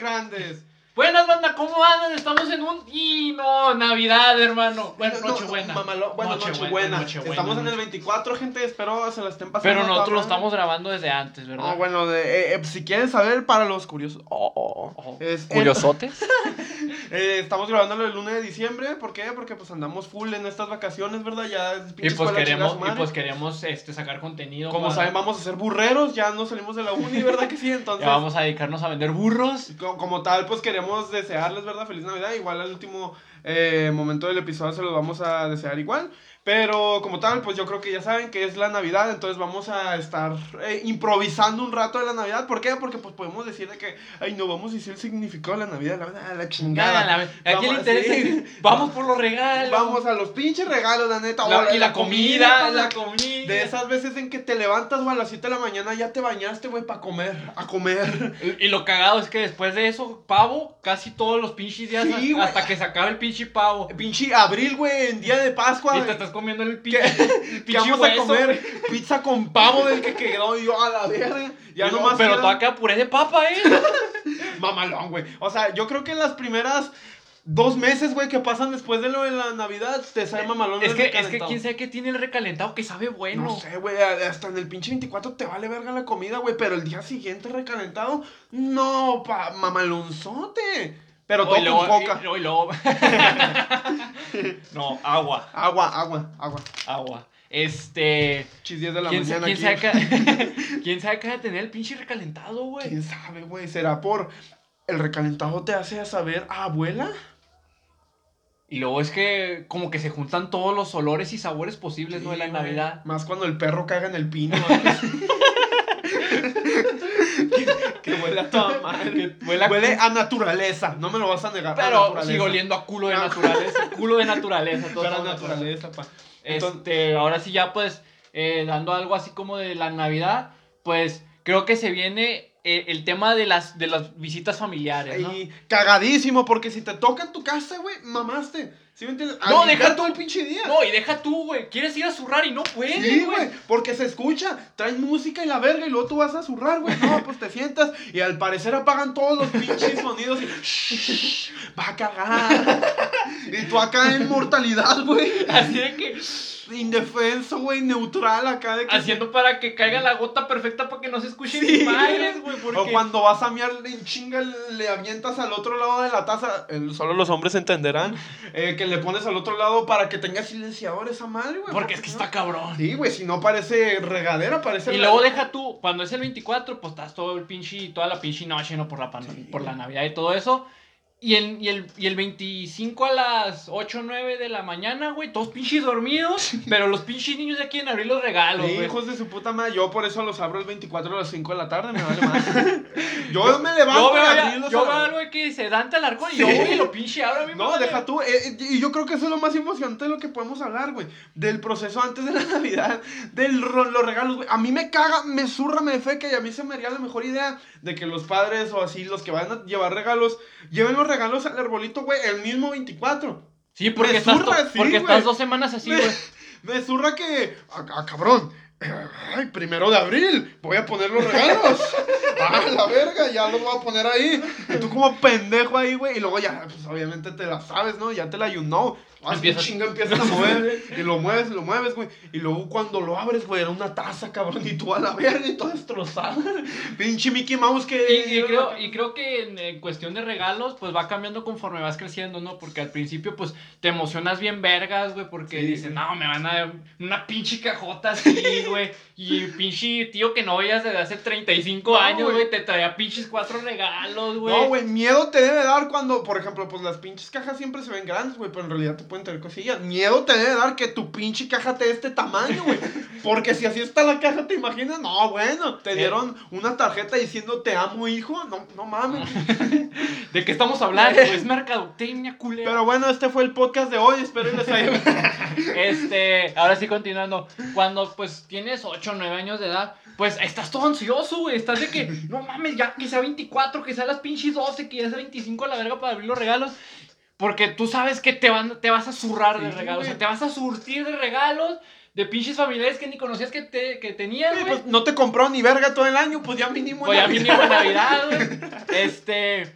grandes. Buenas, banda, ¿cómo andan? Estamos en un. Y no, Navidad, hermano. Bueno, No, no, Nochebuena. mamalo- bueno, Nochebuena. Estamos en el 24, gente. Espero se la estén pasando. Pero nosotros lo estamos grabando desde antes, ¿verdad? Ah, bueno, de- eh, eh, si quieren saber, para los curiosos. Oh, oh, Ojo. es- ¿Curiosotes? eh, estamos grabándolo el lunes de diciembre. ¿Por qué? Porque pues andamos full en estas vacaciones, ¿verdad? Ya es y pues queremos, y pues queremos este, sacar contenido. Como para- saben, vamos a ser burreros. Ya no salimos de la uni, ¿verdad que sí? Entonces. Ya vamos a dedicarnos a vender burros. Co- Como tal, pues queremos desearles, ¿verdad? Feliz Navidad. Igual al último eh, momento del episodio se los vamos a desear igual. Pero como tal, pues yo creo que ya saben que es la Navidad. Entonces vamos a estar eh, improvisando un rato de la Navidad. ¿Por qué? Porque pues podemos decir de que, ay, no, vamos a decir el significado de la Navidad. La, la, la chingada. Nada, la- ¿A quién le interesa? sí. Vamos por los regalos. Vamos a los pinches regalos, la neta. La- O y la comida, la comida. De esas veces en que te levantas, güey, a las 7 de la mañana ya te bañaste, güey, para comer, a comer. Y y lo cagado es que después de eso, pavo, casi todos los pinches días Sí, hasta que se acabe el pinche pavo. Pinche abril, güey, en día de Pascua. Y te estás comiendo el pinche, ¿Qué vamos a comer? Pizza con pavo del que quedó yo a la verga. Ya luego- nomás pero queda todavía queda puré de papa, ¿eh? mamalón, güey. O sea, yo creo que en las primeras dos meses, güey, que pasan después de lo de la Navidad, te sale mamalón es que, es que quién sabe qué tiene el recalentado que sabe bueno. No sé, güey, hasta en el pinche 24 te vale verga la comida, güey, pero el día siguiente recalentado, no, pa, mamalonzote. Pero todo con coca. y- luego- no, agua, Agua, agua, agua. agua. Este. Chis 10 de la ¿Quién, mañana quién qué- ¿Quién sabe qué va a tener el pinche recalentado, güey? ¿Quién sabe, güey? ¿Será por el recalentado te hace saber a abuela? Y luego es que como que se juntan todos los olores y sabores posibles, ¿no? De la güey. Navidad. Más cuando el perro caga en el pino. que, huele a toda madre. Huele a- Huele a naturaleza. No me lo vas a negar. Pero sigue oliendo a culo de Ah. naturaleza. culo de naturaleza. todo Pero naturaleza, pa. Este, ahora sí ya pues, eh, dando algo así como de la Navidad, pues creo que se viene eh, el tema de las, de las visitas familiares, ¿no? Y cagadísimo, porque si te toca en tu casa, güey, mamaste. ¿Sí me entiendes? A No, deja todo el pinche día. No, y deja tú, güey, quieres ir a zurrar y no puedes, Sí, güey. güey, porque se escucha, traen música y la verga y luego tú vas a zurrar, güey. No, pues te sientas y al parecer apagan todos los pinches sonidos y "Shh, va a cagar. Y tú acá en mortalidad, güey. Así de que, Indefenso, güey, neutral acá de que haciendo para que caiga la gota perfecta para que no se escuchen Sí. ni madres, güey, porque... O cuando vas a miar en chinga le avientas al otro lado de la taza, el- solo los hombres entenderán, eh, que le pones al otro lado para que tenga silenciador esa madre, güey. Porque es que está cabrón. Sí, güey, si no parece regadera, parece Y luego deja tú, cuando es el 24, pues estás todo el pinche, toda la pinche noche, ¿no? Por la, pan- Sí. por la Navidad y todo eso. Y el, y, el, y el 25 a las 8 o 9 de la mañana, güey, todos pinches dormidos. Pero los pinches niños ya quieren abrir los regalos, Sí, güey. hijos de su puta madre, yo por eso los abro el 24 a las 5 de la tarde, me vale más. yo me levanto Yo veo, a abrirlos yo veo algo que se Dante Alarcón y yo voy y lo pinche abro a No, deja tú. eh, eh, y yo creo que eso es lo más emocionante de lo que podemos hablar, güey. Del proceso antes de la Navidad, de los regalos, güey. A mí me caga, me zurra, me feca y a mí se me haría la mejor idea de que los padres o así, los que van a llevar regalos, lleven los regalos al arbolito, güey, el mismo 24. Sí, porque, me estás, zurra, sí, porque estás dos semanas así, Me- güey. Me zurra que. Ah, ah, cabrón. Ay, primero de abril. Voy a poner los regalos. Ah, la verga, ya los voy a poner ahí. Y tú como pendejo ahí, güey. Y luego ya, pues obviamente te la sabes, ¿no? Ya te la you know. Así Empiezas- chinga empiezas a mover. Y lo mueves, lo mueves, güey. Y luego cuando lo abres, güey, era una taza, cabrón. Y tú a la verga y todo destrozado. Pinche Mickey Mouse que. Y, y creo, y creo que en, en cuestión de regalos, pues va cambiando conforme vas creciendo, ¿no? Porque al principio, pues, te emocionas bien vergas, güey, porque Sí, dices, no, me van a dar una pinche cajota así, güey. Y pinche tío que no veías desde hace 35 No, años, güey. güey, te traía pinches cuatro regalos, güey. No, güey, miedo te debe dar cuando, por ejemplo, pues las pinches cajas siempre se ven grandes, güey, pero en realidad te pueden tener cosillas. Miedo te debe dar que tu pinche caja te dé este tamaño, güey. Porque si así está la caja, ¿te imaginas? No, bueno, te Eh. dieron una tarjeta diciendo te amo, hijo. No, no mames. ¿De qué estamos hablando? es mercadotecnia, culera. Pero bueno, este fue el podcast de hoy. Espero les haya. Este, ahora sí continuando. Cuando pues tienes 8 o 9 años de edad, pues estás todo ansioso, güey. Estás de que, no mames, ya que sea 24, que sea las pinches 12, que ya sea 25 a la verga para abrir los regalos. Porque tú sabes que te, van, te vas a zurrar de regalos. O sea, te vas a surtir de regalos de pinches familiares que ni conocías que, te, que tenías, Sí, güey. pues no te compró ni verga todo el año, pues ya mínimo. Pues ya Navidad. mínimo en Navidad, güey. Este.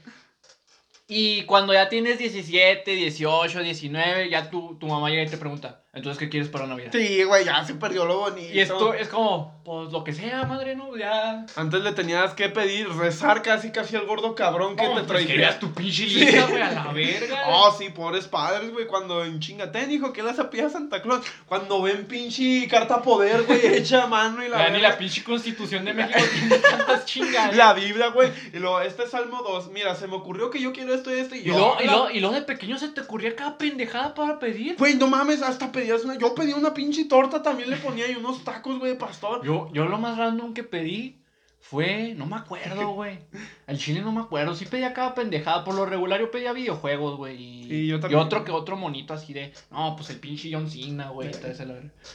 Y cuando ya tienes 17, 18, 19, ya tu, tu mamá llega y te pregunta, entonces, ¿qué quieres para Navidad? Sí, güey, ya se perdió lo bonito. Y esto es como, pues lo que sea, madre, ¿no? Ya. Antes le tenías que pedir, rezar casi casi al gordo cabrón que No, te pues traía. querías tu pinche lista, güey, a la verga. Oh, sí, pobres padres, güey, cuando en chingatén, hijo, que la sapía Santa Claus. Cuando ven pinche carta poder, güey, hecha a mano y la. Ya ni la pinche constitución de México tiene tantas chingadas. La Biblia, güey. Y luego, este es Salmo 2. Mira, se me ocurrió que yo quiero esto y esto. Y, Y yo, luego, y, luego, y luego de pequeño se te ocurría cada pendejada para pedir. Güey, no mames, hasta pedías una. Yo pedí una pinche torta, también le ponía ahí unos tacos, güey, de pastor. Yo, yo lo más random que pedí fue, no me acuerdo, güey. Al chile no me acuerdo. Sí pedía cada pendejada. Por lo regular yo pedía videojuegos, güey. Y, yo y también. otro que otro monito así de, no, pues el pinche John Cena, güey.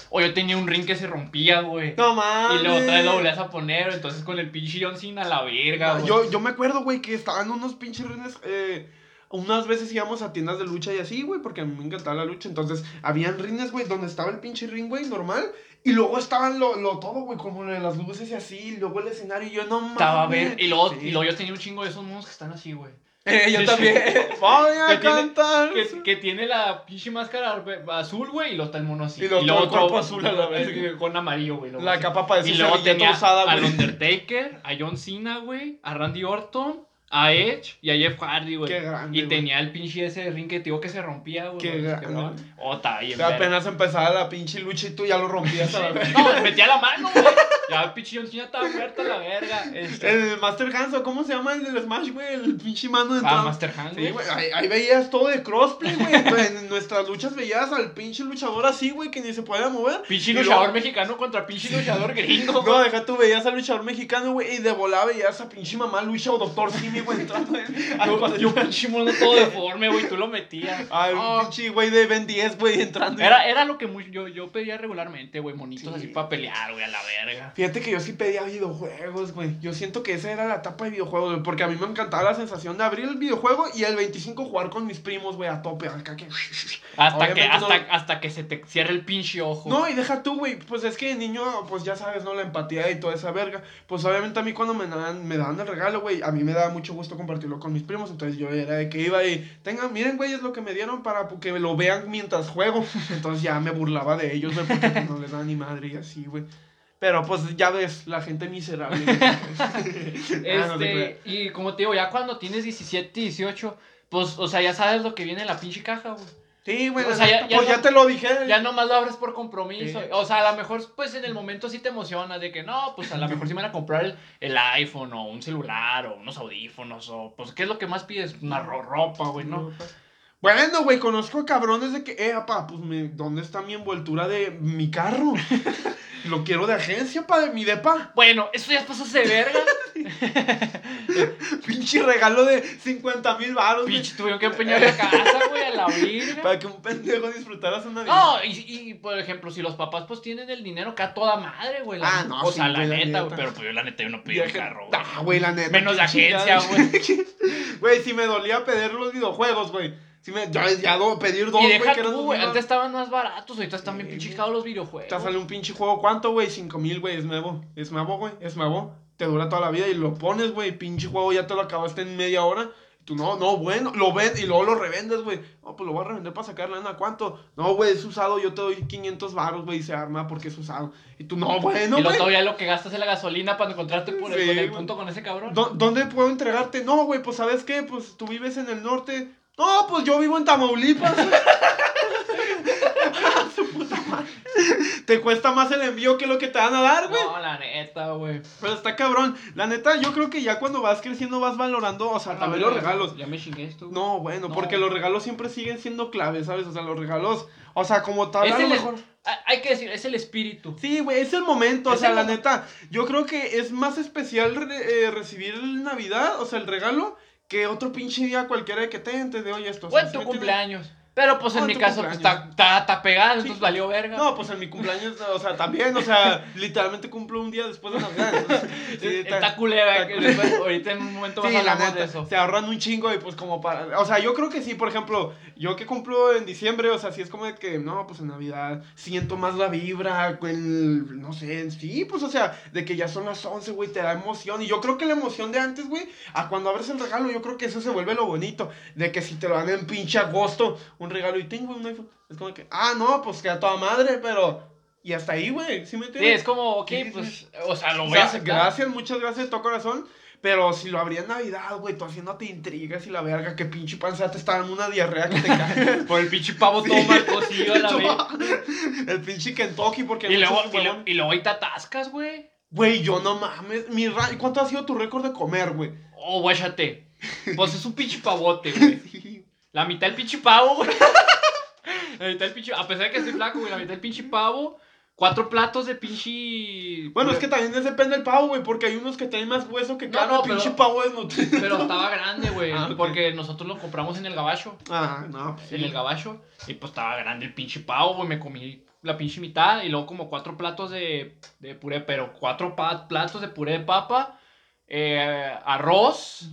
O yo tenía un ring que se rompía, güey. No mames. Y luego otra vez lo volvías a poner, entonces con el pinche John Cena la verga, güey. Yo, yo me acuerdo, güey, que estaban unos pinches rines. Eh, unas veces íbamos a tiendas de lucha y así, güey, porque a mí me encantaba la lucha. Entonces, habían rines, güey, donde estaba el pinche ring, güey, normal. Y luego estaban lo, lo todo, güey, como las luces y así. Y luego el escenario. Y yo, no mames. Estaba a ver, y luego, Sí. y luego yo tenía un chingo de esos monos que están así, güey. Eh, yo también. Voy a Que tiene- cantar. Que, que tiene la pinche máscara azul, güey, y luego está el mono así. Y luego todo el cuerpo azul a la vez. eh, Con amarillo, güey. luego La así. capa parece Y luego tenía usada, al. Undertaker, a John Cena, güey, a Randy Orton, a Edge y a Jeff Hardy, güey. Qué grande, Y tenía el pinche ese ring que te digo que se rompía, güey. Qué se grande, güey. Oh, bien, Ya apenas empezaba la pinche lucha y tú ya lo rompías a la. No, metía la mano, güey. Ya el pinche John Cena estaba muerto a la verga. Este, El Master Hands, ¿o ¿cómo se llama el del Smash, güey? El pinche mano de ah. Master Hand, Sí, güey. güey, ahí, ahí veías todo de crossplay, güey. En nuestras luchas veías al pinche luchador así, güey, que ni se podía mover. Pinche luchador luego- mexicano contra pinche luchador gringo. No, deja tú, veías al luchador mexicano, güey, y de volada veías a pinche mamá Lucha o Doctor Simi, güey, entrando en- al Yo, pinche mono todo deforme, güey, tú lo metías. Al Oh, pinche güey de Ben 10, güey, entrando. Era, era lo que muy- yo, yo pedía regularmente, güey, monitos Sí. así para pelear, güey, a la verga. Fíjate que yo sí pedía videojuegos, güey. Yo siento que esa era la etapa de videojuegos, güey. Porque a mí me encantaba la sensación de abrir el videojuego y el 25 jugar con mis primos, güey, a tope. Acá que... Hasta que, hasta, no- hasta que se te cierre el pinche ojo. No, y deja tú, güey. Pues es que de niño, pues ya sabes, ¿no? La empatía y toda esa verga. Pues obviamente a mí cuando me dan, me daban el regalo, güey, a mí me daba mucho gusto compartirlo con mis primos. Entonces yo era de que iba y, tengan, miren, güey, es lo que me dieron para que lo vean mientras juego. Entonces ya me burlaba de ellos, güey, porque pues, no les da ni madre y así, güey. Pero pues ya ves, la gente miserable. Ah, no. Este, y como te digo, ya cuando tienes 17, 18, pues, o sea, ya sabes lo que viene en la pinche caja, güey. Sí, güey, O sea, ya- ya pues no- ya te lo dije. Ya nomás lo abres por compromiso. Sí. O sea, a lo mejor, pues en el momento sí te emocionas de que no, pues a lo mejor sí me van a comprar el, el iPhone o un celular o unos audífonos o, pues, ¿qué es lo que más pides? Una ro- ropa, güey, ¿no? Bueno, güey, conozco cabrones de que, eh, papá, pues, me, ¿dónde está mi envoltura de mi carro? Lo quiero de agencia, pa, de mi depa. Bueno, eso ya pasó de verga. Pinche regalo de 50 mil baros. Pinche, tuvieron que empeñar la casa, güey, a la virga. Para que un pendejo disfrutara su Navidad. No, y, y, por ejemplo, si los papás pues tienen el dinero acá toda madre, güey. la- Ah, no, O sí, sea, la güey, neta, güey. Pero pues yo la neta yo no pedí un carro, güey. Ah, güey, la neta. Menos de agencia, güey. Güey, si me dolía pedir los videojuegos, güey. Si me, ya, ya do- pedir dos, güey, que tú, Antes estaban más baratos, ahorita están bien caros los videojuegos. Te sale un pinche juego, ¿cuánto, güey? 5 mil, güey, es nuevo. Es nuevo, güey, es nuevo. Te dura toda la vida y lo pones, güey. Pinche juego ya te lo acabaste en media hora. Y tú, no, no, bueno, lo ven y luego lo revendes, güey. No, pues lo voy a revender para sacar lana. ¿Cuánto? No, güey, es usado, yo te doy 500 baros, güey, y se arma porque es usado. Y tú, no, bueno, y güey. todavía lo que gastas en la gasolina para encontrarte por el, con punto con ese cabrón. ¿Dó- ¿Dónde puedo entregarte? No, güey, pues ¿sabes qué? Pues tú vives en el norte. No, pues yo vivo en Tamaulipas. Su puta madre. Te cuesta más el envío que lo que te van a dar, güey. No, la neta, güey. Pero está cabrón. La neta, yo creo que ya cuando vas creciendo vas valorando, o sea, también los regalos. Ya me chingué esto. güey. No, bueno, No. porque los regalos siempre siguen siendo clave, ¿sabes? O sea, los regalos, o sea, como tal, Es a lo mejor... Ah, Hay que decir, es el espíritu. Sí, güey, es el momento, o sea, el la neta, yo creo que es más especial re- eh, recibir Navidad, o sea, el regalo, que otro pinche día cualquiera de que te, te doy esto. o sea, en ¿sí tu entiendes? Pero pues en No, en mi caso, pues está, está, Sí. entonces valió verga. No, pues en mi cumpleaños, o sea, también, o sea, literalmente cumplo un día después de Navidad. entonces, sí, está, está- culera, que después, ahorita en un momento Sí, vas a la hablar de neta, eso. se ahorran un chingo y pues como para... O sea, yo creo que sí, por ejemplo, yo que cumplo en diciembre, o sea, sí es como de que, no, pues en Navidad siento más la vibra, el, no sé, sí, pues o sea, de que ya son las 11, güey, te da emoción. Y yo creo que la emoción de antes, güey, a cuando abres el regalo, yo creo que eso se vuelve lo bonito, de que si te lo dan en pinche agosto, un regalo y tengo un iPhone, es como que, ah, no, pues que a toda madre, pero... Y hasta ahí, güey, ¿sí me Sí, entiendes? es como, ok, Sí, pues, sí. o sea, lo O voy a sea, aceptar. gracias, muchas gracias de todo corazón. Pero si lo abría en Navidad, güey, tú haciéndote intrigas y la verga, que pinche panza te está dando una diarrea que te cae. Por el pinche pavo todo marcosillo a la vez. El pinche Kentucky, porque Y luego, y, luego, y luego ahí te atascas, güey. Güey, yo no mames. Mi ra- ¿Cuánto ha sido tu récord de comer, güey? Oh, guáchate. Pues es un pinche pavote, güey. La mitad del pinche pavo, güey. La mitad del pinche... A pesar de que estoy flaco, güey, la mitad del pinche pavo. Cuatro platos de pinche... Bueno, es que también depende del pavo, güey, porque hay unos que tienen más hueso que No, cada no, pinche pero- pavo desnutrido. Pero estaba grande, güey. Ah. Porque nosotros lo compramos en el gabacho. Ah, no, pues sí. En el gabacho. Y pues estaba grande el pinche pavo, güey. Me comí la pinche mitad. Y luego como cuatro platos de, de puré. Pero cuatro platos de puré de papa. eh, arroz.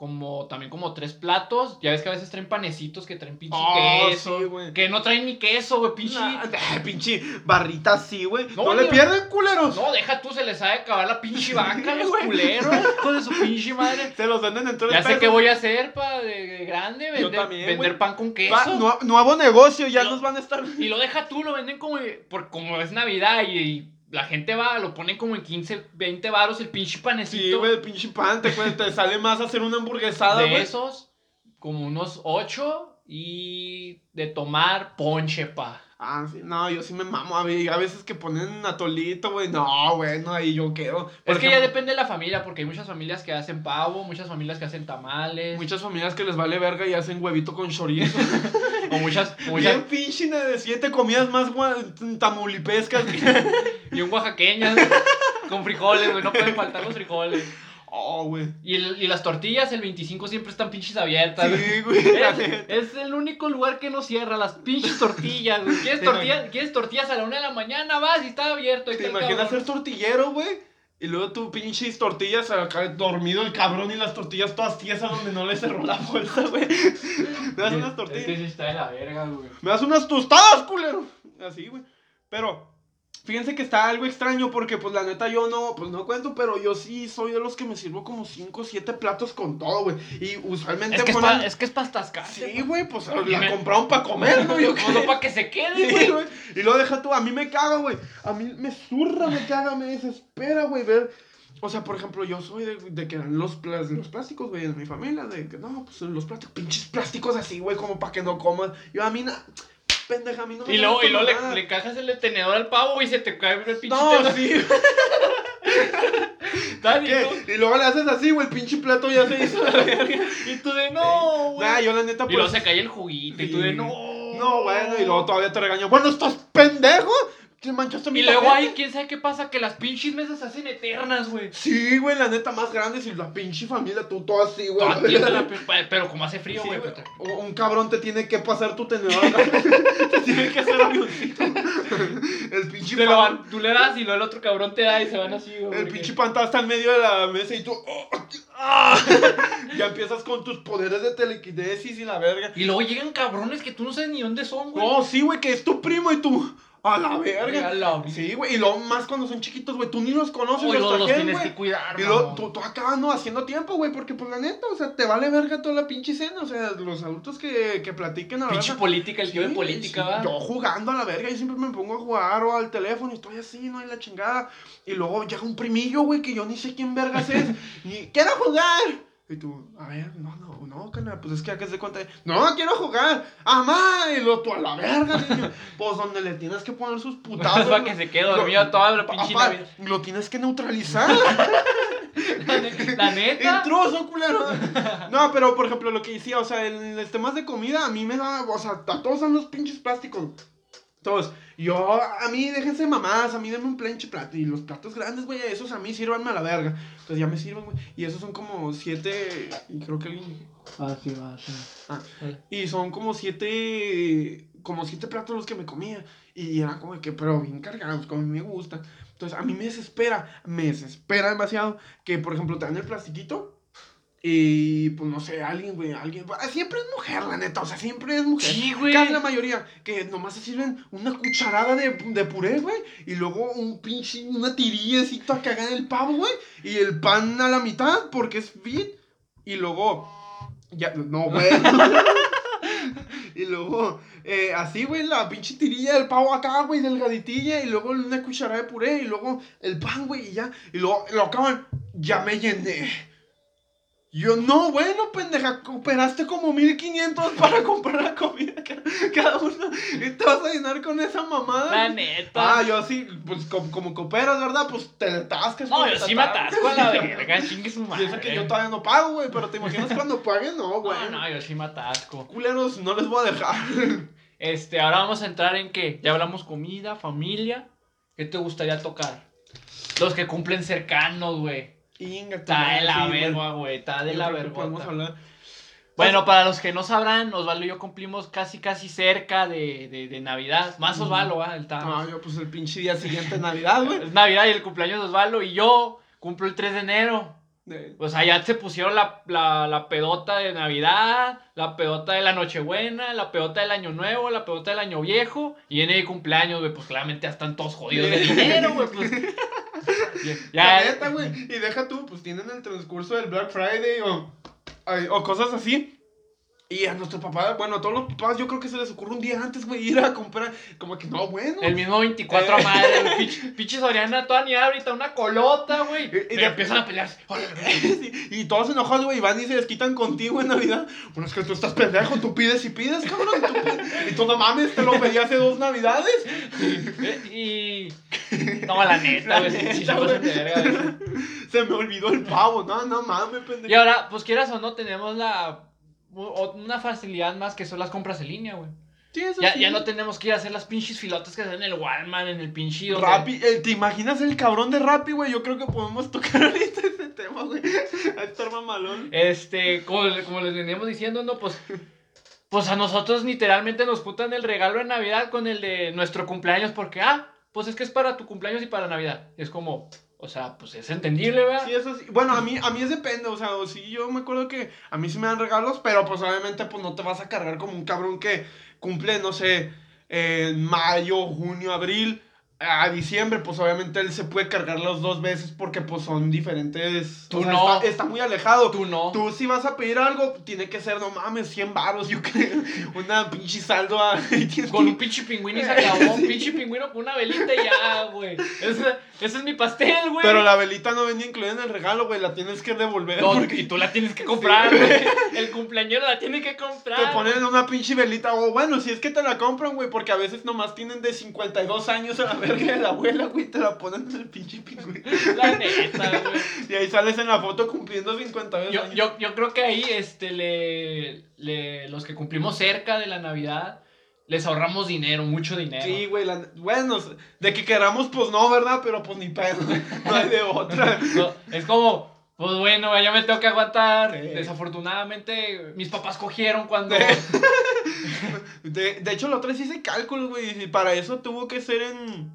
Como también como tres platos. Ya ves que a veces traen panecitos que traen pinche Oh, queso. sí, que no traen ni queso, güey, pinche. Nah, ah, pinche barrita así, güey. No, No, le pierden, culeros. No, deja tú, se les sabe acabar la pinche vaca, los culeros. Hijo de su pinche madre. Se los venden en tres Ya sé qué voy a hacer para de, de grande, Yo vender, también, vender pan con queso. Va, nu- nuevo negocio, ya nos van a estar. Y lo deja tú, lo venden como, por, como es Navidad y, y la gente va, lo ponen como en 15, 20 varos el pinche Sí, panecito. güey, el pinche pan, te, cuenta, te sale más hacer una hamburguesada, de esos, como unos 8 y de tomar ponche, pa. Ah, sí, no, yo sí me mamo, a, veces que ponen atolito, güey, no, güey, no, ahí yo quedo. Por es que ya depende de la familia, porque hay muchas familias que hacen pavo, muchas familias que hacen tamales, Muchas familias que les vale verga y hacen huevito con chorizo. o muchas, muchas Bien pinche de siete comidas más tamulipescas. y un oaxaqueñas con frijoles, güey, no pueden faltar los frijoles. Oh, güey. Y, el- y las tortillas, el 25 siempre están pinches abiertas. Sí, güey, Es, el único lugar que no cierra, las pinches tortillas, güey. ¿Quieres tortillas, ¿Quieres tortillas a la una de la mañana? Vas y está abierto. ¿Te imaginas cabrón. ser tortillero, güey? Y luego tú pinches tortillas acá dormido el cabrón y las tortillas todas tiesas donde no le cerró la bolsa, güey. Me das unas Es que tortillas. sí está de la verga, güey. Me das unas tostadas, culero. Así, güey. Pero, fíjense que está algo extraño porque, pues, la neta, yo no, pues, no cuento, pero yo sí soy de los que me sirvo como 5 o 7 platos con todo, güey. Y usualmente Es que es, pa- es que es para atascarse. Sí, güey, pues, la me- compraron para comer, ¿no? Yo No, no para que se quede, güey. Y luego deja tú, a mí me caga, güey. A mí me zurra, me caga, me desespera, güey, ver. O sea, por ejemplo, yo soy de, de que eran los, plas- los plásticos, güey, en mi familia. De que no, pues los plásticos, pinches plásticos así, güey, como para que no comas. Yo a mí, na, pendeja, a mí no me Y luego, y luego le, le encajas el tenedor al pavo y se te cae el pinche No, tenedor. sí. Y luego le haces así, güey, el pinche plato ya se hizo. Y tú de no, güey. Nah, yo la neta, y luego pues. se cae el juguito y tú de no. No, bueno, y luego todavía te regaño. Bueno, estás pendejo. Manchaste mi Y luego ahí, quién sabe qué pasa, que las pinches mesas se hacen eternas, güey. Sí, güey, la neta más grande. Si la pinche familia, tú todo así, güey. Toda la pe- Pero como hace frío, Sí, güey. güey. pues, O- Un cabrón te tiene que pasar tu tenedor. te tiene que hacer avioncito. El pinche te lo pan. van- tú le das y luego el otro cabrón te da y se van así, güey. El porque- pinche pantalla está en medio de la mesa y tú. oh, ah. ya empiezas con tus poderes de telequinesis y la verga. Y luego llegan cabrones que tú no sabes ni dónde son, güey. No, sí, güey, que es tu primo y tú. A la verga. Sí, güey, y luego más cuando son chiquitos, güey, tú ni los conoces, No, y los los tienes güey. que cuidar, Y luego tú, tú acá no haciendo tiempo, güey, porque pues la neta, o sea, te vale verga toda la pinche cena, o sea, los adultos que, que platiquen a la Pinche política, el tío de Sí, política, sí, va. Yo jugando a la verga, yo siempre me pongo a jugar o al teléfono y estoy así, no hay la chingada. Y luego llega un primillo, güey, que yo ni sé quién vergas es. y quiero jugar. Y tú, a ver, no, no, no, carnal, pues es que acá se cuenta. No, quiero jugar. ¡Amá! Y lo tú a la verga, niño. Pues donde le tienes que poner sus putazos. Para que se quede dormido Lo- toda la pinche. Lo tienes que neutralizar. La ne- La neta. Intruso, culero. No, pero por ejemplo, lo que decía, o sea, en los temas de comida, a mí me da, o sea, a todos son los pinches plásticos. Entonces, yo, a mí, déjense mamadas, a mí denme un planche plato. Y los platos grandes, güey, esos a mí sírvanme a la verga. Entonces ya me sirven, güey. Y esos son como siete. Y creo que alguien. Ah, sí, va, sí. Ah, y son como siete. Como siete platos los que me comía. Y era como que, pero bien cargados, como a mí me gusta. Entonces, a mí me desespera, me desespera demasiado que, por ejemplo, te dan el plastiquito. Y pues no sé, alguien, güey, alguien. ah, Siempre es mujer, la neta, o sea, siempre es mujer. Sí, güey. Casi la mayoría, que nomás se sirven una cucharada de, de puré, güey. Y luego un pinche, una tirillecita cagada en el pavo, güey. Y el pan a la mitad, porque es fit. Y luego. Ya, no, güey. y luego, eh, así, güey, la pinche tirilla del pavo acá, güey, delgaditilla. Y luego una cucharada de puré. Y luego el pan, güey, y ya. Y luego lo acaban. Ya me llené. Yo, no, bueno, pendeja, cooperaste como 1500 para comprar la comida ca- cada uno y te vas a llenar con esa mamada. La neta. Ah, yo sí, pues como, como cooperas, ¿verdad? Pues te atascas. No, yo sí me atasco a la verga, chingue su Y madre. eso que yo todavía no pago, güey, pero te imaginas cuando pague, no, güey. No, no, yo sí me atasco. Culeros, no les voy a dejar. Este, ahora vamos a entrar en que ya hablamos comida, familia. ¿Qué te gustaría tocar? Los que cumplen cercanos, güey. Inga, Está de la verga, güey. Está de la verga. hablar. Bueno, para los que no sabrán, Osvaldo y yo cumplimos casi, casi cerca de, de, de Navidad. Más. Osvaldo, ¿va? Está- Ah, yo pues el pinche día siguiente de Navidad, güey. Es Navidad y el cumpleaños de Osvaldo. Y yo cumplo el 3 de enero. De- O sea, ya se pusieron la, la, la pedota de Navidad, la pedota de la Nochebuena, la pedota del Año Nuevo, la pedota del Año Viejo. Y viene el cumpleaños, güey, pues claramente ya están todos jodidos de dinero, güey. Pues. Ya, neta, güey. Y deja tú, pues tienen el transcurso del Black Friday o, o cosas así. Y a nuestro papá, bueno, a todos los papás, yo creo que se les ocurre un día antes, güey, ir a comprar. Como que no, bueno. El mismo 24 a madre, el pinche, Soriana toda ni ahorita, una colota, güey. Y- y empiezan a pelearse. Sí, y todos enojados, güey, y van y se desquitan contigo en Navidad. Bueno, es que tú estás pendejo, tú pides y pides, cabrón. tú pides. y tú no mames, te lo pedí hace dos Navidades. Y. No, la neta, güey. verga, güey. Se me olvidó el pavo, no, no mames, pendejo. Y ahora, pues quieras o no, tenemos la. Una facilidad más que son las compras en línea, güey. Sí, eso Ya, sí. ya no tenemos que ir a hacer las pinches filotas que hacen en el Walmart, en el pinche. Rappi, eh, ¿te imaginas el cabrón de Rappi, güey? Yo creo que podemos tocar ahorita ese tema, güey. A estar mamalón. Este, como, como les veníamos diciendo, ¿no? Pues. Pues a nosotros literalmente nos putan el regalo de Navidad con el de nuestro cumpleaños, porque, ah, pues es que es para tu cumpleaños y para Navidad. Es como, o sea, pues es entendible, ¿verdad? Sí, eso sí. Bueno, a mí, a mí es depende, o sea, o sí, yo me acuerdo que a mí sí me dan regalos, pero pues obviamente pues no te vas a cargar como un cabrón que cumple, no sé, en mayo, junio, abril, a diciembre, pues obviamente él se puede cargar las dos veces porque pues son diferentes. Tú o sea, no. Está, está muy alejado. Tú no. Tú si vas a pedir algo, tiene que ser, no mames, 100 baros, yo creo. Una pinche saldo a... Con un pinche pingüino y se acabó. Un pinche pingüino con una velita y ya, güey. Ese, ese es mi pastel, güey. Pero la velita no venía incluida en el regalo, güey, la tienes que devolver. No, porque y tú la tienes que comprar, Sí, güey. El cumpleañero la tiene que comprar. Te ponen una pinche velita, o bueno, si es que te la compran, güey, porque a veces nomás tienen de 52 años a la verga de la abuela, güey, te la ponen en el pinche pingüino. La neta, güey. Y ahí sales en la foto cumpliendo 52 Yo, años. yo, yo creo que ahí, este, le, le, los que cumplimos cerca de la Navidad, les ahorramos dinero, mucho dinero. Sí, güey, la- bueno, de que queramos, pues no, ¿verdad? Pero pues ni pedo, no hay de otra. No, es como, pues bueno, ya me tengo que aguantar. Sí. Desafortunadamente, mis papás cogieron cuando... De, de hecho, la otra vez hice cálculos, güey, y para eso tuvo que ser en...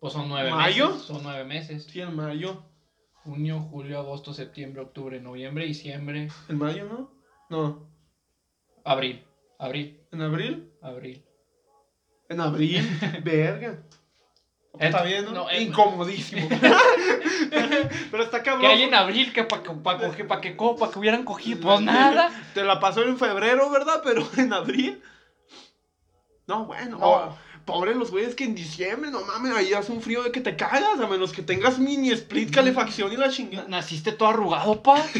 Pues son nueve ¿Mayo? meses. Son nueve meses. Sí, en mayo. Junio, julio, agosto, septiembre, octubre, noviembre, diciembre, ¿En mayo, no? No. abril. Abril, ¿En abril? abril. En abril, verga. Está bien, ¿no? no, Incomodísimo. Pero está cabrón. ¿Qué hay en abril que para que, pa coger- pa que, pa que hubieran cogido? Pues nada. Te la pasó en febrero, ¿verdad? Pero en abril. No, bueno. No. oh, pobre los güeyes que en diciembre, no mames, ahí hace un frío de que te cagas, a menos que tengas mini split calefacción y la chingada. Naciste todo arrugado, pa.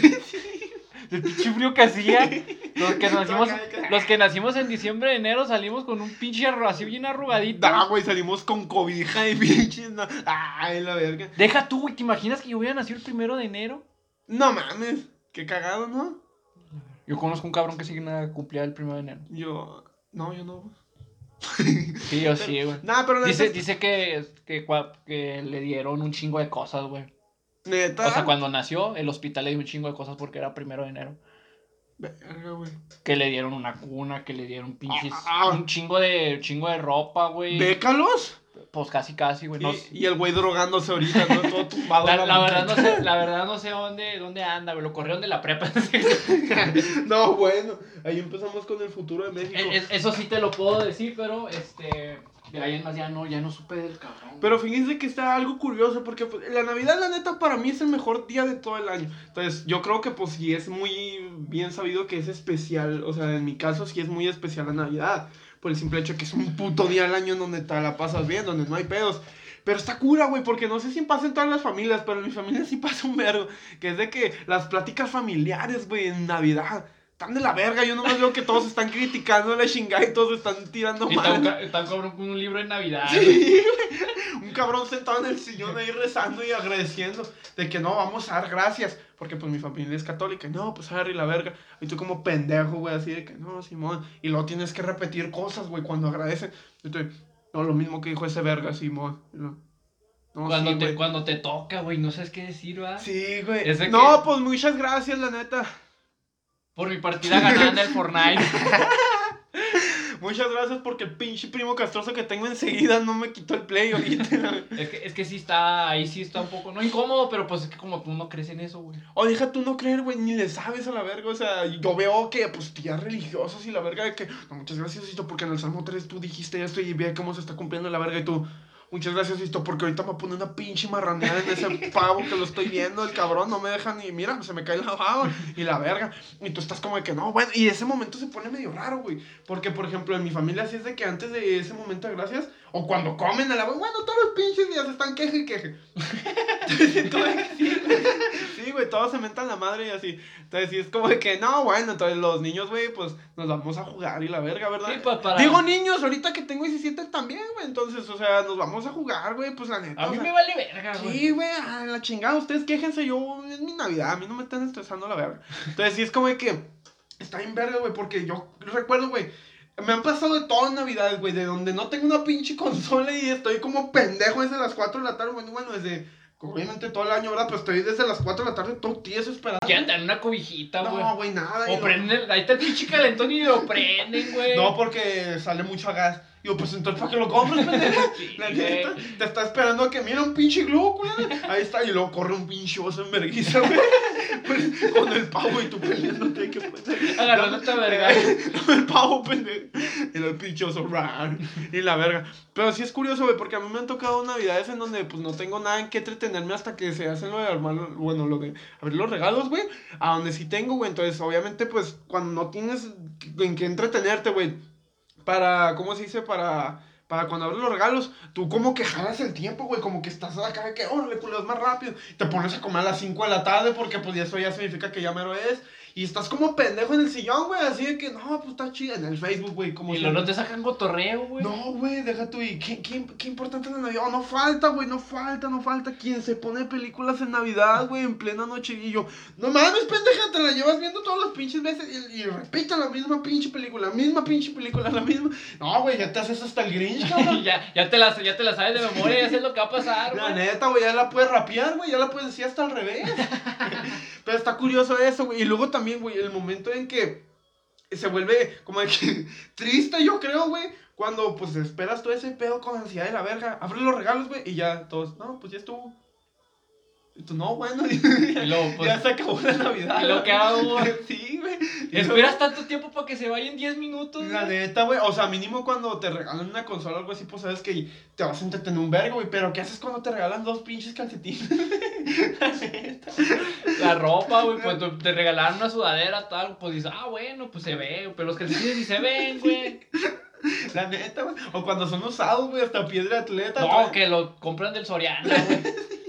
El pinche frío que hacía. Los que nacimos, los que nacimos en diciembre, enero, salimos con un pinche así bien arrugadito. Da, güey, salimos con cobija y pinches. No. Ay, la verga. Deja tú, güey, ¿te imaginas que yo hubiera nacido el primero de enero? No mames. Qué cagado, ¿no? Yo conozco un cabrón que sí na- cumplía el primero de enero. Yo. No, yo no. Sí, yo sí, güey. Nah, pero la Dice, dice que, que le dieron un chingo de cosas, güey. Neta. O sea, cuando nació, el hospital le dio un chingo de cosas porque era primero de enero. Verga, güey. Que le dieron una cuna, que le dieron pinches. Ah. Un chingo de, chingo de ropa, güey. ¿Bécalos? Pues casi, casi, güey. No, Y, y el güey drogándose ahorita, ¿no? Todo tumbado. la, la verdad no sé, la verdad no sé dónde, dónde anda, güey. Lo corrieron de la prepa. No, bueno. Ahí empezamos con el futuro de México. Es- es- Eso sí te lo puedo decir, pero este. De ahí en más ya no, ya no supe del cabrón. Pero fíjense que está algo curioso porque pues, la Navidad, la neta, para mí es el mejor día de todo el año. Entonces, yo creo que pues sí es muy bien sabido que es especial. O sea, en mi caso sí es muy especial la Navidad. Por el simple hecho que es un puto día al año donde te la pasas bien, donde no hay pedos. Pero está cura, güey, porque no sé si pasa en todas las familias, pero en mi familia sí pasa un vergo. Que es de que las pláticas familiares, güey, en Navidad, están de la verga. Yo nomás veo que todos están criticando la chingada y todos están tirando Y mal. ca- tan cabrón con un libro de Navidad. Sí, güey. Un cabrón sentado en el sillón ahí rezando y agradeciendo de que no, vamos a dar gracias. Porque pues mi familia es católica. No, pues Harry, la verga. Y tú como pendejo, güey, así de que no, Simón. Y luego tienes que repetir cosas, güey, cuando agradecen. Entonces, no, lo mismo que dijo ese verga, Simón. Lo- No, Cuando, sí, te, cuando te toca, güey, no sabes qué decir, ¿verdad? Sí, güey. No, que- pues muchas gracias, la neta. Por mi partida ganada en el Fortnite. Muchas gracias porque el pinche primo castroso que tengo enseguida no me quitó el play ahorita. es, que, es que sí está, ahí sí está un poco, no incómodo, pero pues es que como tú no crees en eso, güey. O deja tú no creer, güey, ni le sabes a la verga. O sea, yo veo que, pues, tías religiosas y la verga de que, no, muchas gracias, porque en el Salmo 3 tú dijiste esto y ve cómo se está cumpliendo la verga y tú, muchas gracias, Sisto, porque ahorita me poner una pinche marraneada en ese pavo que lo estoy viendo, el cabrón no me deja ni, mira, se me cae la baba y la verga. Y tú estás como de que, no, bueno, y ese momento se pone medio raro, güey. Porque, por ejemplo, en mi familia así es de que antes de ese momento de gracias, o cuando comen a la bueno, todos los pinches días están queje y queje. Que sí, güey. Sí, güey, todos se mentan la madre y así. Entonces, sí, es como de que, no, bueno, entonces los niños, güey, pues nos vamos a jugar y la verga, ¿verdad? Sí, pues, para- Digo niños, ahorita que tengo 17 también, güey. Entonces, o sea, nos vamos a jugar, güey, pues la neta. A mí sea, me vale verga, güey. Sí, güey, a la chingada, ustedes quéjense, yo, es mi Navidad, a mí no me están estresando la verga. Entonces, sí, es como de que, está bien verga, güey, porque yo recuerdo, güey, me han pasado de todo en Navidades, güey, de donde no tengo una pinche consola y estoy como pendejo desde las 4 de la tarde, bueno, bueno, desde, obviamente todo el año, ¿verdad? Pero estoy desde las 4 de la tarde todo tieso esperando. Quieren tener una cobijita, güey. No, güey, nada. o prenden, ahí está el pinche calentón y lo prenden, güey. No, porque sale mucho gas. Digo, pues entonces, ¿para qué lo compras, pendejo? Sí, La neta, te está esperando a que mira un pinche globo. Ahí está, y luego corre un pinche oso en vergüenza, güey. Pues, con el pavo y tú peleándote, que pues. Agarrándote a verga. El pavo, pendejo. Y el pinche oso, rar, y la verga. Pero sí es curioso, güey, porque a mí me han tocado navidades en donde, pues, no tengo nada en qué entretenerme hasta que se hacen lo de armar, bueno, lo de abrir los regalos, güey. A donde sí tengo, güey. Entonces, obviamente, pues, cuando no tienes en qué entretenerte, güey para, ¿cómo se dice? Para, para cuando abres los regalos, tú como que jalas el tiempo, güey, como que estás acá de que, oh, le culeas más rápido. Te pones a comer a las 5 de la tarde porque pues ya eso ya significa que ya mero es. Y estás como pendejo en el sillón, güey, así de que, no, pues está chido. En el Facebook, güey, como Y luego no te sacan cotorreo, güey. No, güey, deja tú. ¿Y qué, qué, qué importante es la Navidad? Oh, no falta, güey, no falta, no falta. Quien se pone películas en Navidad, güey, en plena noche. Y yo, no mames, pendeja, te la llevas viendo todas las pinches veces y, y repite la misma pinche película, la misma pinche película, la misma. No, güey, ya te haces hasta el Grinch, cabrón. ya, ya, te la, ya te la sabes de memoria, ya sabes lo que va a pasar, La güey. neta, güey, ya la puedes rapear, güey, ya la puedes decir hasta al revés. Pero está curioso eso, güey. Y luego también, güey, el momento en que se vuelve como de que triste, yo creo, güey. Cuando, pues, esperas todo ese pedo con ansiedad de la verga. Abres los regalos, güey, y ya todos, no, pues ya estuvo. Y tú, no, bueno, Y luego, pues, ya se acabó la Navidad. ¿y lo que hago, güey? Sí, güey. Esperas tanto tiempo para que se vaya en 10 minutos, La neta, güey. O sea, mínimo cuando te regalan una consola o algo así, pues sabes que te vas a entretener un vergo, güey. Pero ¿qué haces cuando te regalan dos pinches calcetines? La neta. La ropa, güey, pues te- regalaron una sudadera, tal, pues dices, ah, bueno, pues se ve, pero los calcetines ni se ven, güey. La neta, güey. O cuando son usados, güey, hasta piedra atleta. No, trae- que lo compran del Soriana, güey.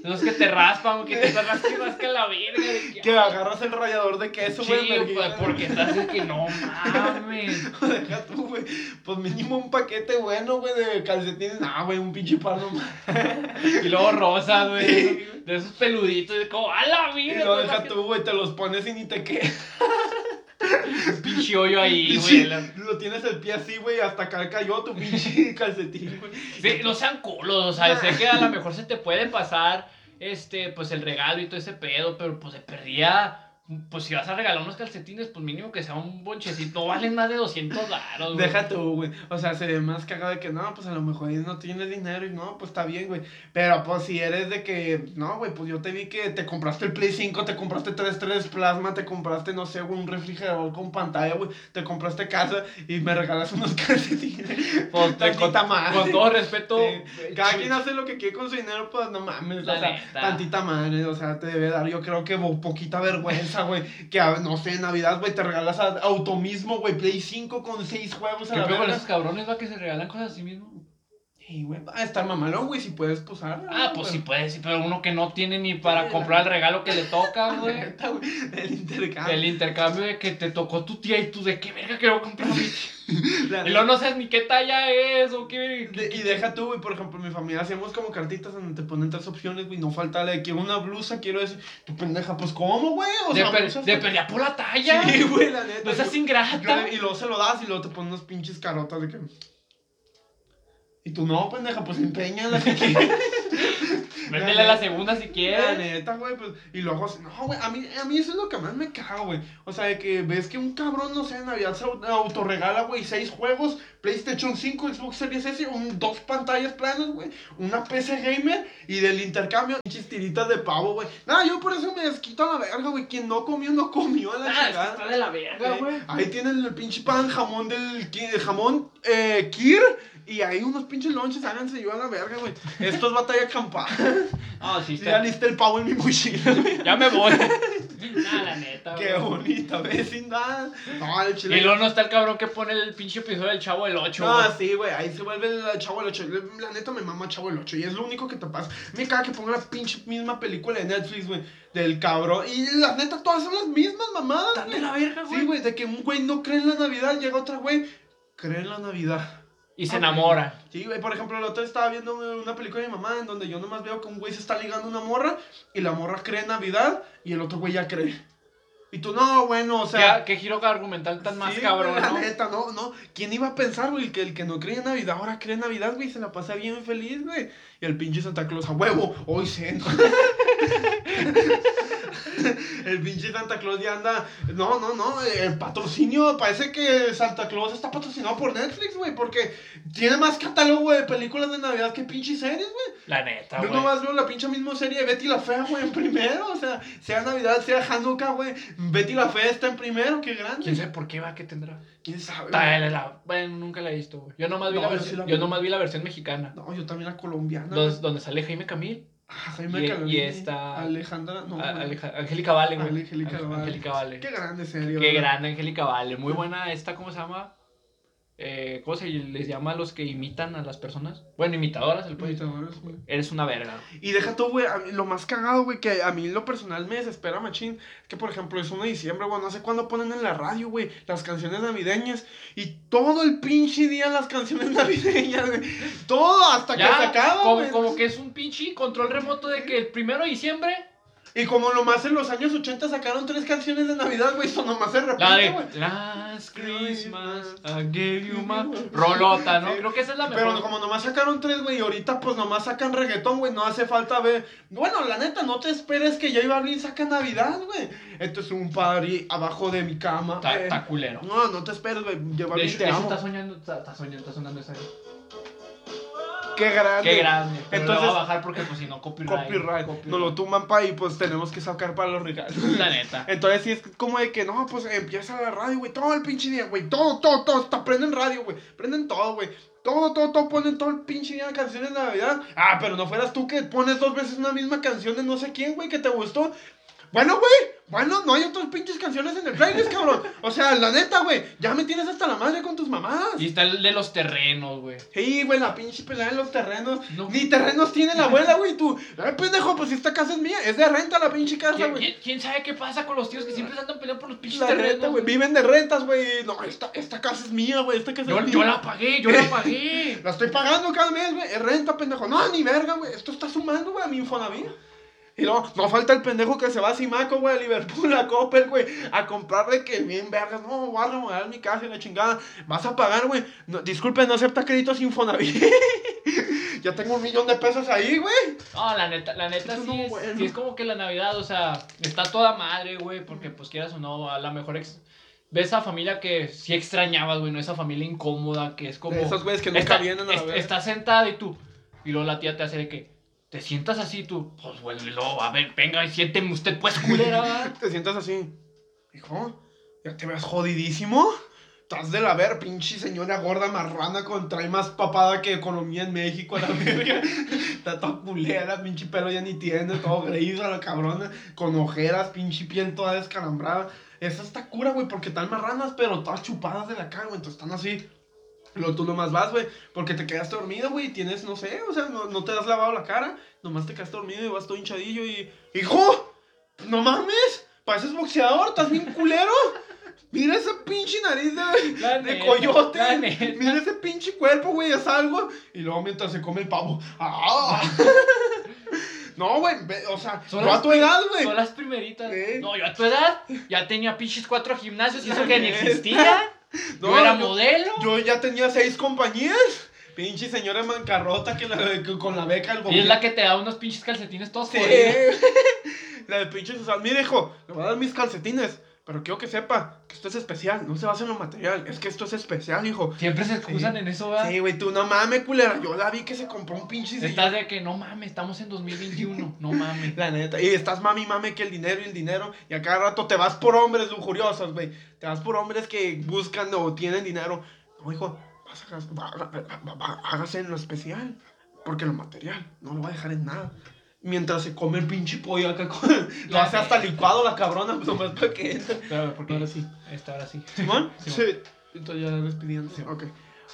Esos que te raspan, güey, que te rascando y rasca la verga. que, Que ah, agarras el rallador de queso, Sí, güey. pues, vergüenza. porque estás de que no mames. Deja tú, güey. Pues mínimo un paquete bueno, güey, de calcetines. No, güey, un pinche par nomás. Y luego rosas, güey. Sí, de esos- peluditos, de como, a la Y vida. lo deja tú, güey, te los pones y ni te queda. Pinche hoyo ahí, güey. Lo tienes el pie así, güey, hasta acá cayó tu pinche calcetín, güey. Sí, no sean culos, o sea, sé que a lo mejor se te puede pasar, este, pues el regalo y todo ese pedo, pero pues de perdía, pues si vas a regalar unos calcetines, pues mínimo que sea un bonchecito, no valen más de 200 baros, güey. Deja tú, güey. O sea, se ve más cagado de que no, pues a lo mejor no tienes dinero y no, pues está bien, güey. Pero pues si eres de que, no, güey, pues yo te vi que te compraste el Play 5, te compraste 3 3 plasma, te compraste, no sé, güey, un refrigerador con pantalla, güey. Te compraste casa y me regalas unos calcetines. Pues, Tantita con, madre. con todo respeto, Sí. Cada quien hace lo que quiere con su dinero, pues no mames, La o sea, neta. tantita madre, o sea, te debe dar, yo creo que bo- poquita vergüenza, güey, que a- no sé, en Navidad, güey, te regalas a auto mismo, güey, Play 5 con 6 juegos a ¿Qué la verga. esos cabrones, va, que se regalan cosas así mismo? Y, güey, va a estar mamalón, güey, si puedes posar. Ah, pues sí puede, sí, pero uno que no tiene ni para Sí, comprar el regalo que le toca, güey. Neta, güey, el intercambio. El intercambio de que te tocó tu tía y tú de qué verga quiero comprar mi tía. La Y luego no sabes ni qué talla es o qué. De- y deja tú, güey, por ejemplo, en mi familia hacíamos como cartitas donde te ponen tres opciones, güey, no falta la de quiero una blusa, quiero decir, tu pendeja, pues ¿cómo, güey? O De, sea, per- blusas- de pelea por la talla. Sí, güey, la neta. No seas ingrata. yo- y luego se lo das y luego te ponen unos pinches carotas de que... Y tú, no, pendeja, pues empeñala que quieres. Véndele a la segunda si La quieres. neta, güey, pues, y luego, no, güey, a mí, a mí eso es lo que más me caga, güey. O sea, de que ves que un cabrón, no sé, en Navidad se au- autorregala, güey, seis juegos, PlayStation 5, Xbox Series S, un, dos pantallas planas, güey, una PC gamer, y del intercambio, pinches tiritas de pavo, güey. Nada, yo por eso me desquito a la verga, güey, quien no comió, no comió a la Ah, que chingada. está de la verga, güey. Ahí tienen el pinche pan, jamón del jamón eh, Kir y ahí unos pinches lonches, háganse yo a la verga, güey. Esto es batalla campal. Ah, sí, ya está. listé el pavo en mi mochila, güey. Ya me voy. Nah, la neta, Qué güey. bonita vecindad. No, el chile. Y luego no está el cabrón que pone el pinche episodio del chavo del 8, No, güey. sí, güey, ahí se vuelve el Chavo el 8. La neta me mama Chavo el 8 y es lo único que te pasa. Me caga que ponga la pinche misma película de Netflix, güey, del cabrón. Y la neta todas son las mismas mamadas, Están de güey. la verga, güey. Sí, güey, de que un güey no cree en la Navidad, llega otra güey, cree en la Navidad. Y se Ok. enamora. Sí, güey, por ejemplo, la otra vez estaba viendo una película de mi mamá en donde yo nomás veo que un güey se está ligando a una morra y la morra cree en Navidad y el otro güey ya cree. Y tú, no, bueno, o sea... ¿Qué, qué giro argumental tan más cabrón, güey, la ¿no? neta, no, no. ¿Quién iba a pensar, güey, que el que no cree en Navidad ahora cree en Navidad, güey, se la pasa bien feliz, güey? Y el pinche Santa Claus, a huevo, hoy cena. el pinche Santa Claus ya anda. No, no, no. El patrocinio, parece que Santa Claus está patrocinado por Netflix, güey, porque tiene más catálogo de películas de Navidad que pinche series, güey. La neta, Yo güey. nomás veo la pinche misma serie de Betty la Fea, güey, en primero. O sea, sea Navidad, sea Hanukkah, güey. Betty la Fea está en primero, qué grande. ¿Quién sabe por qué va? ¿Qué tendrá? ¿Quién sabe? La- la- Bueno, nunca la he visto, güey. Yo nomás vi, No, la yo versión, sí la yo vi. nomás vi la versión mexicana. No, yo también la colombiana. Dos- donde sale Jaime Camil. Ah, Jaime y- Calvini, y esta- Alejandra. No, A-. Aleja- Angélica Vale, güey. Angélica Ang- Vale. Angélica Vale. Qué grande serie. Qué ¿verdad? grande Angélica Vale. Muy buena esta, ¿cómo se llama? Eh, ¿Cómo se les llama a los que imitan a las personas? Bueno, imitadoras, el puede Imitadores, güey. Eres una verga. Y deja tú, güey, lo más cagado, güey, que a mí lo personal me desespera, machín, es que, por ejemplo, es 1 de diciembre, güey, no sé cuándo ponen en la radio, güey, las canciones navideñas, y todo el pinche día las canciones navideñas, güey, todo hasta que se acaba, como, como que es un pinche control remoto de que el primero de diciembre. Y como nomás en los años 80 sacaron tres canciones de Navidad, güey, eso nomás se repite, La de. Last Christmas, I gave you my. Rolota, ¿no? Sí. Creo que esa es la mejor. Pero como nomás sacaron tres, güey, y ahorita pues nomás sacan reggaetón, güey, no hace falta ver. Bueno, la neta, no te esperes que J Balvin saca Navidad, güey. Esto es un party abajo de mi cama. Está, culero. No, no te esperes, güey. J De Balvin hecho, te de hecho, amo. está soñando, está, está soñando, está sonando esa. Qué grande. Qué grande. Pero Entonces- lo voy a bajar porque, pues, si no, copyright. Copyright. Nos lo tumban pa' y pues tenemos que sacar para los regalos. La neta. Entonces sí es como de que no, pues empieza la radio, güey, todo el pinche día, güey, todo, todo, todo, hasta prenden radio, güey, prenden todo, güey. Todo, todo, todo, ponen todo el pinche día de canciones de Navidad. Ah, pero no fueras tú que pones dos veces una misma canción de no sé quién, güey, que te gustó. Bueno, güey, bueno, no hay otras pinches canciones en el playlist, cabrón. O sea, la neta, güey, ya me tienes hasta la madre con tus mamadas. Y está el de los terrenos, güey. Sí, güey, la pinche pelea de los terrenos. No. Ni terrenos tiene la abuela, güey, tú. Ay, pendejo, pues esta casa es mía, es de renta la pinche casa, ¿Quién, güey. quién- quién sabe qué pasa con los tíos que siempre se andan peleando por los pinches La terrenos? renta, güey. Viven de rentas, güey. No, esta, esta casa es mía, güey. Esta casa Yo, es yo mía. la pagué, yo la pagué. La estoy pagando cada mes, güey. Es renta, pendejo. No, ni verga, güey. Esto está sumando, güey, a mi Infonavit. Y luego, no falta el pendejo que se va a Simaco, güey, a Liverpool, a Coppel, güey, a comprarle que bien vergas. No, voy a remodelar mi casa y la chingada. Vas a pagar, güey. No, disculpe, no acepta créditos Infonavit. ya tengo un millón de pesos ahí, güey. No, la neta, la neta sí, no, es, bueno. sí es como que la Navidad, o sea, está toda madre, güey, porque pues quieras o no, a lo mejor ex- ves a familia que sí extrañabas, güey, no esa familia incómoda que es como... De esos güeyes que nunca está, vienen a la es- vez. Está sentada y tú, y luego la tía te hace de que, te sientas así tú, pues luego, a ver, venga y siénteme usted pues culera. Te sientas así. Hijo, ya te ves jodidísimo. Estás de la ver, pinche señora gorda marrana con trae más papada que economía en México a la verga. Está toda culera, pinche pelo ya ni tiene, todo gris a la cabrona, con ojeras, pinche piel toda descalambrada. Esa está cura, güey, porque están marranas, pero todas chupadas de la cara, güey, entonces están así. Luego tú nomás vas, güey, porque te quedaste dormido, güey, y tienes, no sé, o sea, no, no te has lavado la cara, nomás te quedaste dormido y vas todo hinchadillo y... ¡Hijo! ¡No mames! Pareces boxeador, estás bien culero. Mira esa pinche nariz de, La de neta, coyote. la. Mira ese pinche cuerpo, güey, es algo. Y luego mientras se come el pavo. ¡Ah! no, güey, o sea, no a tu edad, güey. Son las primeritas. ¿Eh? No, yo a tu edad ya tenía pinches cuatro gimnasios y eso que ni existía. No, yo era yo- modelo. Yo ya tenía seis compañías. Pinche señora mancarrota que, la, que con la beca del Y gobierno. es la que te da unos pinches calcetines todos Sí. jodidos. la de pinche Susana. Mire, hijo, le voy a dar mis calcetines. Pero quiero que sepa que esto es especial. No se basa en lo material. Es que esto es especial, hijo. Siempre se excusan Sí. en eso, ¿verdad? Sí, güey, tú no mames, culera. Yo la vi que se compró un pinche. Estás de que no mames, estamos en 2021. No mames. La neta. Y estás mami, mame que el dinero y el dinero. Y a cada rato te vas por hombres lujuriosos, güey. Te vas por hombres que buscan o tienen dinero. No, hijo, vas a, gas- va- va- va- va- hágase en lo especial. Porque lo material no lo va a dejar en nada. Mientras se come el pinche pollo acá con... Lo hace hasta licuado la cabrona, pues nomás para que. Pero, porque Ahora sí. Esta, ahora sí. ¿Simón? Sí. Sí. Entonces ya despidiendo. Ok.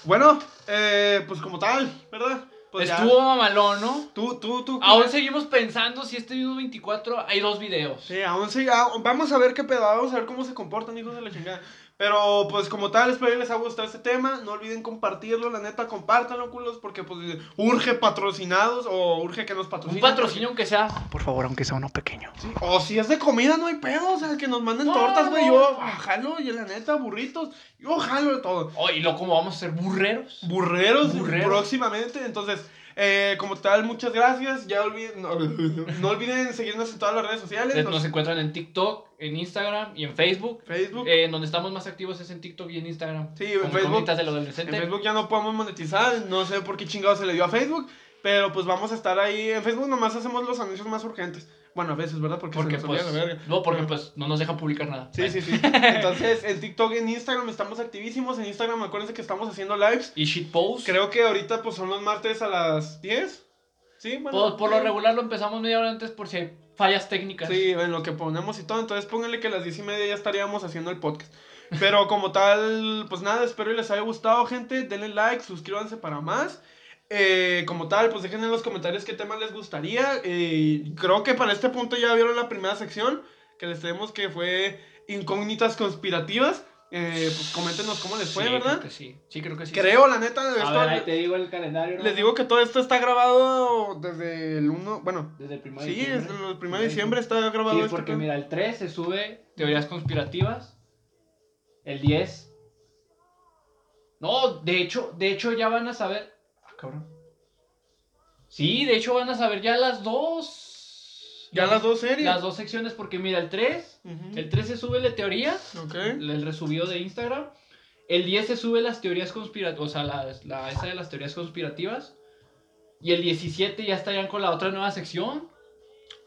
Bueno, eh, pues como tal, ¿verdad? Pues ya. Estuvo mamalón, ¿no? Tú, tú, tú. Aún seguimos pensando si este video 24 hay dos videos. Sí, aún sí, vamos a ver qué pedo, vamos a ver cómo se comportan, hijos de la chingada. Pero, pues, como tal, espero que les haya gustado este tema. No olviden compartirlo, la neta, compártanlo, culos, porque, pues, urge patrocinados o urge que nos Un patrocinen. patrocinio aunque sea. Por favor, aunque sea uno pequeño. Sí, O si es de comida, no hay pedo, o sea, que nos manden No, tortas, güey. no. Yo ah, jalo, y la neta, burritos. Yo jalo de todo. Oh, y luego como vamos a ser burreros. Burreros, Burreros. próximamente. Entonces, eh, como tal, muchas gracias. Ya olviden, no, no olviden seguirnos en todas las redes sociales. Nos, nos- encuentran en TikTok, en Instagram y en Facebook. Facebook. Eh, en donde estamos más activos es en TikTok y en Instagram. Sí, en Facebook. En. Facebook ya no podemos monetizar, no sé por qué chingado se le dio a Facebook, pero pues vamos a estar ahí. En Facebook nomás hacemos los anuncios más urgentes. Bueno, a veces, ¿verdad? Porque, Porque se nos olvida pues, la verga. no, porque pues no nos dejan publicar nada. Sí, sí, sí. Entonces, en TikTok, en Instagram estamos activísimos. En Instagram, acuérdense que estamos haciendo lives. Y shitpost. Creo que ahorita pues son los martes a las 10. Sí, bueno. Por, por lo regular lo empezamos media hora antes por si hay fallas técnicas. Sí, en lo que ponemos y todo. Entonces pónganle que a las 10 y media ya estaríamos haciendo el podcast. Pero como tal, pues nada, espero y les haya gustado, gente. Denle like, suscríbanse para más. Eh, como tal, pues dejen en los comentarios qué tema les gustaría. Eh, creo que para este punto ya vieron la primera sección que les tenemos que fue incógnitas conspirativas. Eh, pues coméntenos cómo les fue, Sí, ¿verdad? creo que sí. Sí, creo que sí. Creo, la neta, A esto- ver, ahí te digo el calendario. ¿no? les digo que todo esto está grabado desde el 1, bueno, Desde el 1 de sí, diciembre. desde el 1 de diciembre está grabado Sí, este porque mira, el 3 se sube teorías conspirativas. El 10. No, de hecho, de hecho ya van a saber. Cabrón. Sí, de hecho van a saber ya las dos. Ya las dos series. Las dos secciones, porque mira, el 3. Ujú. El 3 se sube de teoría. Ok. El resubido de Instagram. El 10 se sube las teorías conspirativas. O sea, la, la- esa de las teorías conspirativas. Y el 17 ya estarían con la otra nueva sección.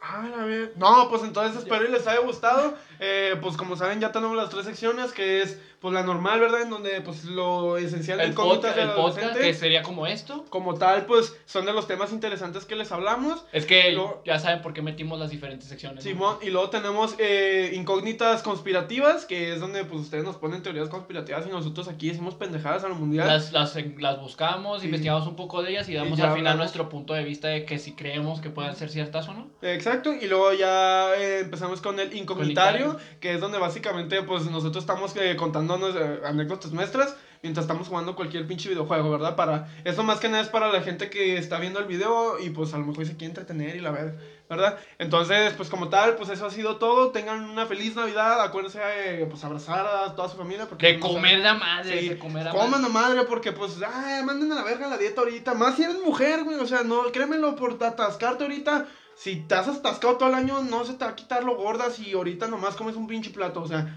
Ah, la ver. No, pues entonces espero y les haya gustado. Eh, pues como saben, ya tenemos las tres secciones, que es pues la normal, ¿verdad? En donde pues lo esencial de El, incógnitas podcast, del el podcast, que sería como esto. Como tal, pues son de los temas interesantes que les hablamos. Es que Luego- ya saben por qué metimos las diferentes secciones. ¿no? Simón, y luego tenemos eh, incógnitas conspirativas, que es donde pues ustedes nos ponen teorías conspirativas y nosotros aquí decimos pendejadas a lo mundial. Las, las, las buscamos, Sí. investigamos un poco de ellas y damos ya al final hablamos. nuestro punto de vista de que si creemos que puedan ser ciertas o no. Exacto. Exacto, y luego ya eh, empezamos con el incognitario, que es donde básicamente pues nosotros estamos eh, contándonos eh, anécdotas nuestras mientras estamos jugando cualquier pinche videojuego, ¿verdad? Para eso más que nada es para la gente que está viendo el video y pues a lo mejor se quiere entretener y la ver, ¿verdad? Entonces, pues como tal, pues eso ha sido todo. Tengan una feliz Navidad, acuérdense eh, pues abrazar a toda su familia porque De no comer saben- la madre, Sí, de comer la Coman madre. a madre porque pues, ay, manden a la verga la dieta ahorita. Más si eres mujer, güey. O sea, no, créemelo por atascarte ahorita. Si te has atascado todo el año, no se te va a quitar lo gorda si ahorita nomás comes un pinche plato. O sea,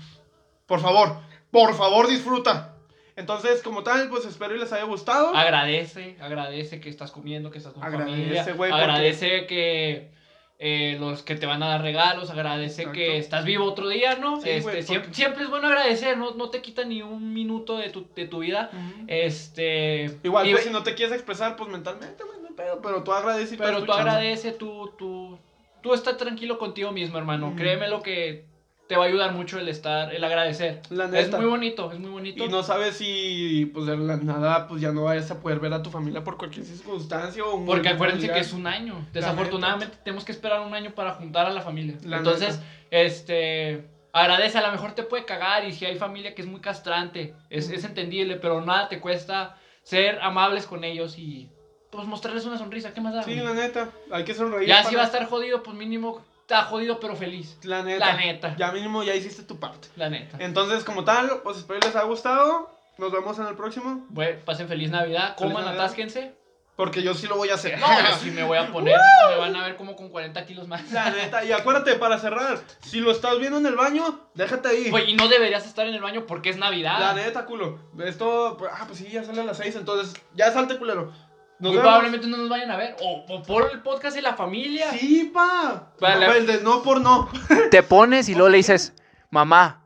por favor, por favor disfruta. Entonces, como tal, pues espero y les haya gustado. Agradece, agradece que estás comiendo, que estás con Agradece, familia. güey, porque- agradece que eh, los que te van a dar regalos, agradece Exacto. que estás vivo otro día, ¿no? Sí, este, siempre, porque- siempre es bueno agradecer, no, no te quita ni un minuto de tu, de tu vida. Este. Igual, y- pues si no te quieres expresar, pues mentalmente, güey, pedo, pero tú agradeces y Pero tú escuchando. agradece, tú, tú, tú estás tranquilo contigo mismo, hermano. Créeme lo que te va a ayudar mucho el estar, el agradecer. La Es neta. muy bonito, es muy bonito. Y no sabes si, pues de la nada, pues ya no vayas a poder ver a tu familia por cualquier circunstancia o Porque acuérdense que es un año. Desafortunadamente tenemos que esperar un año para juntar a la familia. La Entonces, este, agradece, a lo mejor te puede cagar y si hay familia que es muy castrante, es, es entendible, pero nada te cuesta ser amables con ellos y pues mostrarles una sonrisa. ¿Qué más da? Sí, güey? la neta, hay que sonreír. ya si va a estar jodido, pues mínimo está jodido pero feliz. La neta. La neta. Ya mínimo ya hiciste tu parte. La neta. Entonces, como tal, pues espero les haya gustado. Nos vemos en el próximo. Bueno, pasen feliz Navidad, Feliz coman, Navidad. atásquense. Porque yo sí lo voy a hacer. No, yo sí me voy a poner, me van a ver como con 40 kilos más. La neta. Y acuérdate, para cerrar, si lo estás viendo en el baño, déjate ahí. Güey, y no deberías estar en el baño porque es Navidad. La neta, culo. Esto, pues, ah, pues sí, ya sale a las 6, entonces ya salte, culero. Nos Muy vemos. probablemente no nos vayan a ver. O, o por el podcast de la familia. Sí, pa. Vale. No, el de no por no. Te pones y luego le dices, mamá,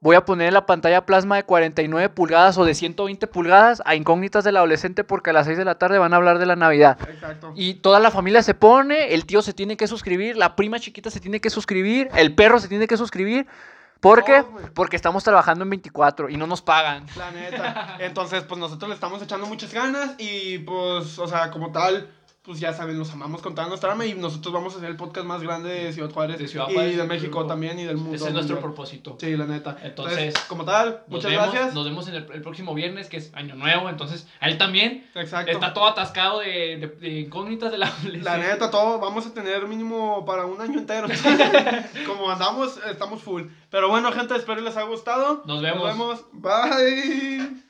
voy a poner en la pantalla plasma de 49 pulgadas o de 120 pulgadas a incógnitas del adolescente porque a las 6 de la tarde van a hablar de la Navidad. Exacto. Y toda la familia se pone, el tío se tiene que suscribir, la prima chiquita se tiene que suscribir, el perro se tiene que suscribir. ¿Por qué? Porque estamos trabajando en 24 y no nos pagan. La neta. Entonces, pues nosotros le estamos echando muchas ganas y pues, o sea, como tal, pues ya saben, los amamos con toda nuestra alma y nosotros vamos a hacer el podcast más grande de Ciudad Juárez, De Ciudad y de México grupo. también y del mundo. Ese es nuestro mundial. propósito. Sí, la neta. Entonces, como tal, muchas vemos, gracias. Nos vemos en el, el próximo viernes, que es Año Nuevo. Entonces, a él también Exacto. está todo atascado de, de- de incógnitas de la La neta, todo vamos a tener mínimo para un año entero. Como andamos, estamos full. Pero bueno, gente, espero les haya gustado. Nos vemos. Nos vemos. Bye.